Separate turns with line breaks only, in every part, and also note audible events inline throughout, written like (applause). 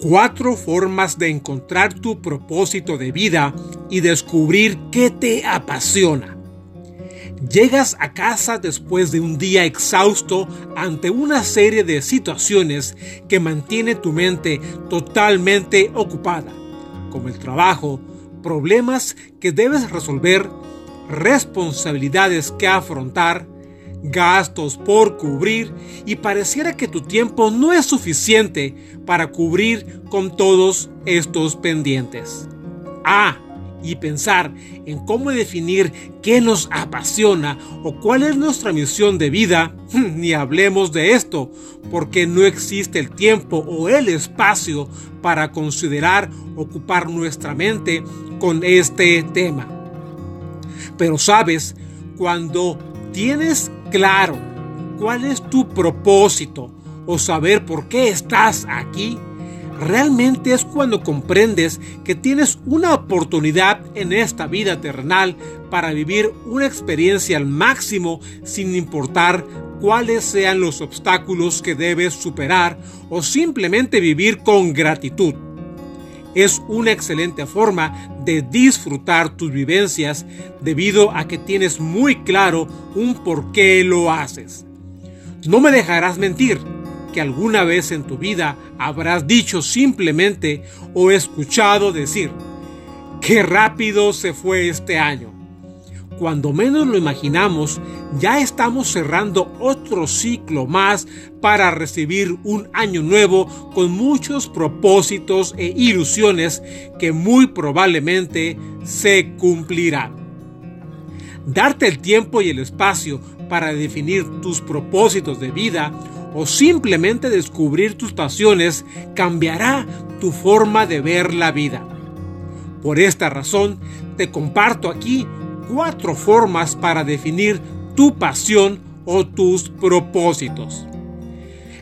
Cuatro formas de encontrar tu propósito de vida y descubrir qué te apasiona. Llegas a casa después de un día exhausto ante una serie de situaciones que mantiene tu mente totalmente ocupada, como el trabajo, problemas que debes resolver, responsabilidades que afrontar, gastos por cubrir y pareciera que tu tiempo no es suficiente para cubrir con todos estos pendientes. Ah, y pensar en cómo definir qué nos apasiona o cuál es nuestra misión de vida, (laughs) ni hablemos de esto, porque no existe el tiempo o el espacio para considerar ocupar nuestra mente con este tema. Pero sabes, cuando tienes claro cuál es tu propósito o saber por qué estás aquí, realmente es cuando comprendes que tienes una oportunidad en esta vida terrenal para vivir una experiencia al máximo sin importar cuáles sean los obstáculos que debes superar o simplemente vivir con gratitud. Es una excelente forma de disfrutar tus vivencias debido a que tienes muy claro un por qué lo haces. No me dejarás mentir que alguna vez en tu vida habrás dicho simplemente o escuchado decir, qué rápido se fue este año. Cuando menos lo imaginamos, ya estamos cerrando otro ciclo más para recibir un año nuevo con muchos propósitos e ilusiones que muy probablemente se cumplirán. Darte el tiempo y el espacio para definir tus propósitos de vida o simplemente descubrir tus pasiones cambiará tu forma de ver la vida. Por esta razón, te comparto aquí cuatro formas para definir tu pasión o tus propósitos.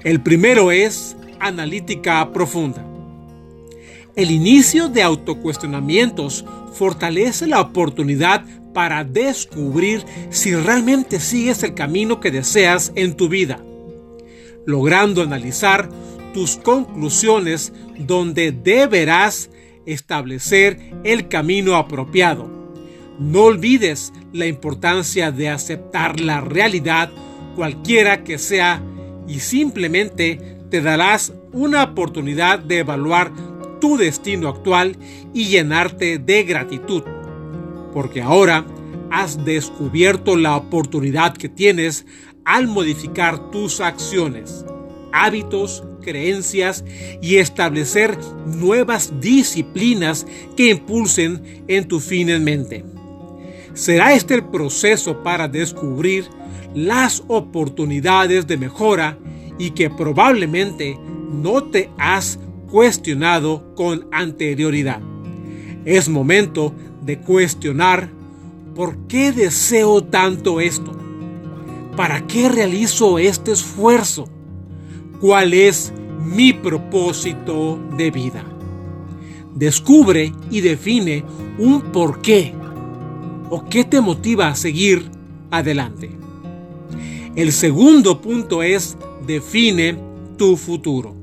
El primero es analítica profunda. El inicio de autocuestionamientos fortalece la oportunidad para descubrir si realmente sigues el camino que deseas en tu vida logrando analizar tus conclusiones donde deberás establecer el camino apropiado. No olvides la importancia de aceptar la realidad cualquiera que sea y simplemente te darás una oportunidad de evaluar tu destino actual y llenarte de gratitud. Porque ahora has descubierto la oportunidad que tienes al modificar tus acciones, hábitos, creencias y establecer nuevas disciplinas que impulsen en tu fin en mente. Será este el proceso para descubrir las oportunidades de mejora y que probablemente no te has cuestionado con anterioridad. Es momento de cuestionar por qué deseo tanto esto ¿Para qué realizo este esfuerzo? ¿Cuál es mi propósito de vida? Descubre y define un por qué o qué te motiva a seguir adelante. El segundo punto es define tu futuro.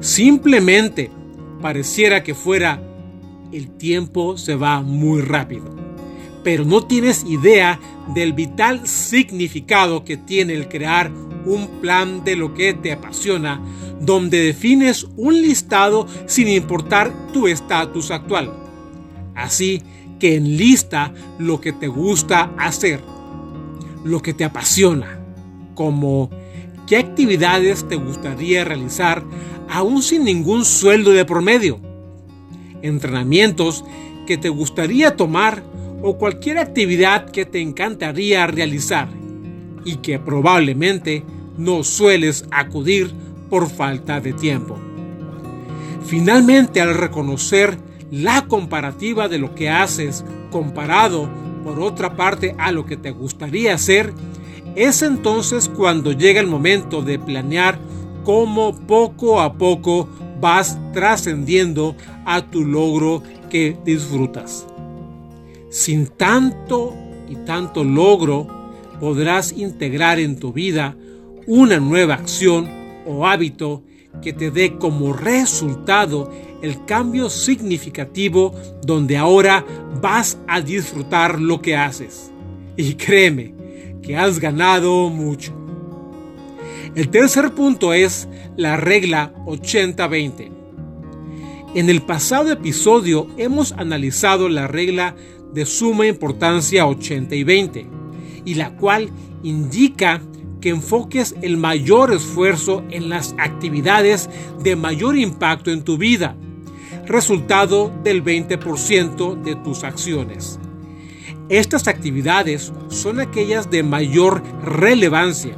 Simplemente pareciera que fuera el tiempo se va muy rápido pero no tienes idea del vital significado que tiene el crear un plan de lo que te apasiona, donde defines un listado sin importar tu estatus actual. Así que enlista lo que te gusta hacer, lo que te apasiona, como qué actividades te gustaría realizar aún sin ningún sueldo de promedio, entrenamientos que te gustaría tomar o cualquier actividad que te encantaría realizar y que probablemente no sueles acudir por falta de tiempo. Finalmente, al reconocer la comparativa de lo que haces comparado por otra parte a lo que te gustaría hacer, es entonces cuando llega el momento de planear cómo poco a poco vas trascendiendo a tu logro que disfrutas. Sin tanto y tanto logro, podrás integrar en tu vida una nueva acción o hábito que te dé como resultado el cambio significativo donde ahora vas a disfrutar lo que haces. Y créeme que has ganado mucho. El tercer punto es la regla 80-20. En el pasado episodio hemos analizado la regla de suma importancia 80 y 20, y la cual indica que enfoques el mayor esfuerzo en las actividades de mayor impacto en tu vida, resultado del 20% de tus acciones. Estas actividades son aquellas de mayor relevancia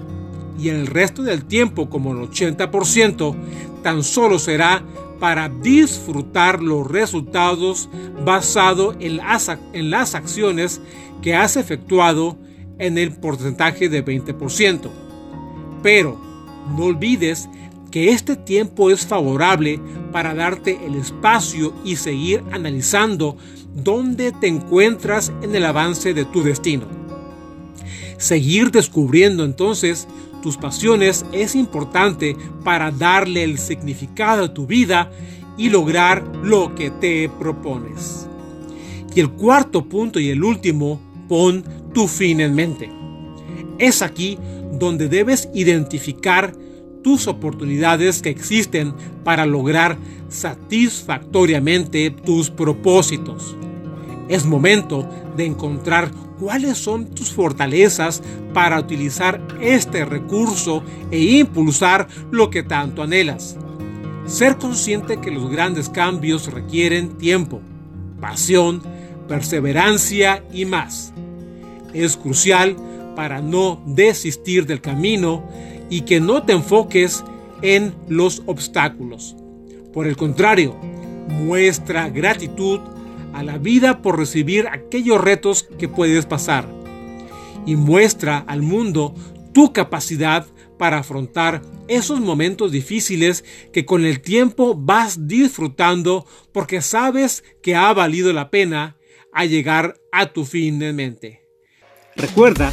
y el resto del tiempo, como el 80%, tan solo será para disfrutar los resultados basado en las, en las acciones que has efectuado en el porcentaje de 20%. Pero no olvides que este tiempo es favorable para darte el espacio y seguir analizando dónde te encuentras en el avance de tu destino. Seguir descubriendo entonces tus pasiones es importante para darle el significado a tu vida y lograr lo que te propones. Y el cuarto punto y el último, pon tu fin en mente. Es aquí donde debes identificar tus oportunidades que existen para lograr satisfactoriamente tus propósitos. Es momento de encontrar cuáles son tus fortalezas para utilizar este recurso e impulsar lo que tanto anhelas. Ser consciente que los grandes cambios requieren tiempo, pasión, perseverancia y más. Es crucial para no desistir del camino y que no te enfoques en los obstáculos. Por el contrario, muestra gratitud a la vida por recibir aquellos retos que puedes pasar y muestra al mundo tu capacidad para afrontar esos momentos difíciles que con el tiempo vas disfrutando porque sabes que ha valido la pena llegar a tu fin de mente. Recuerda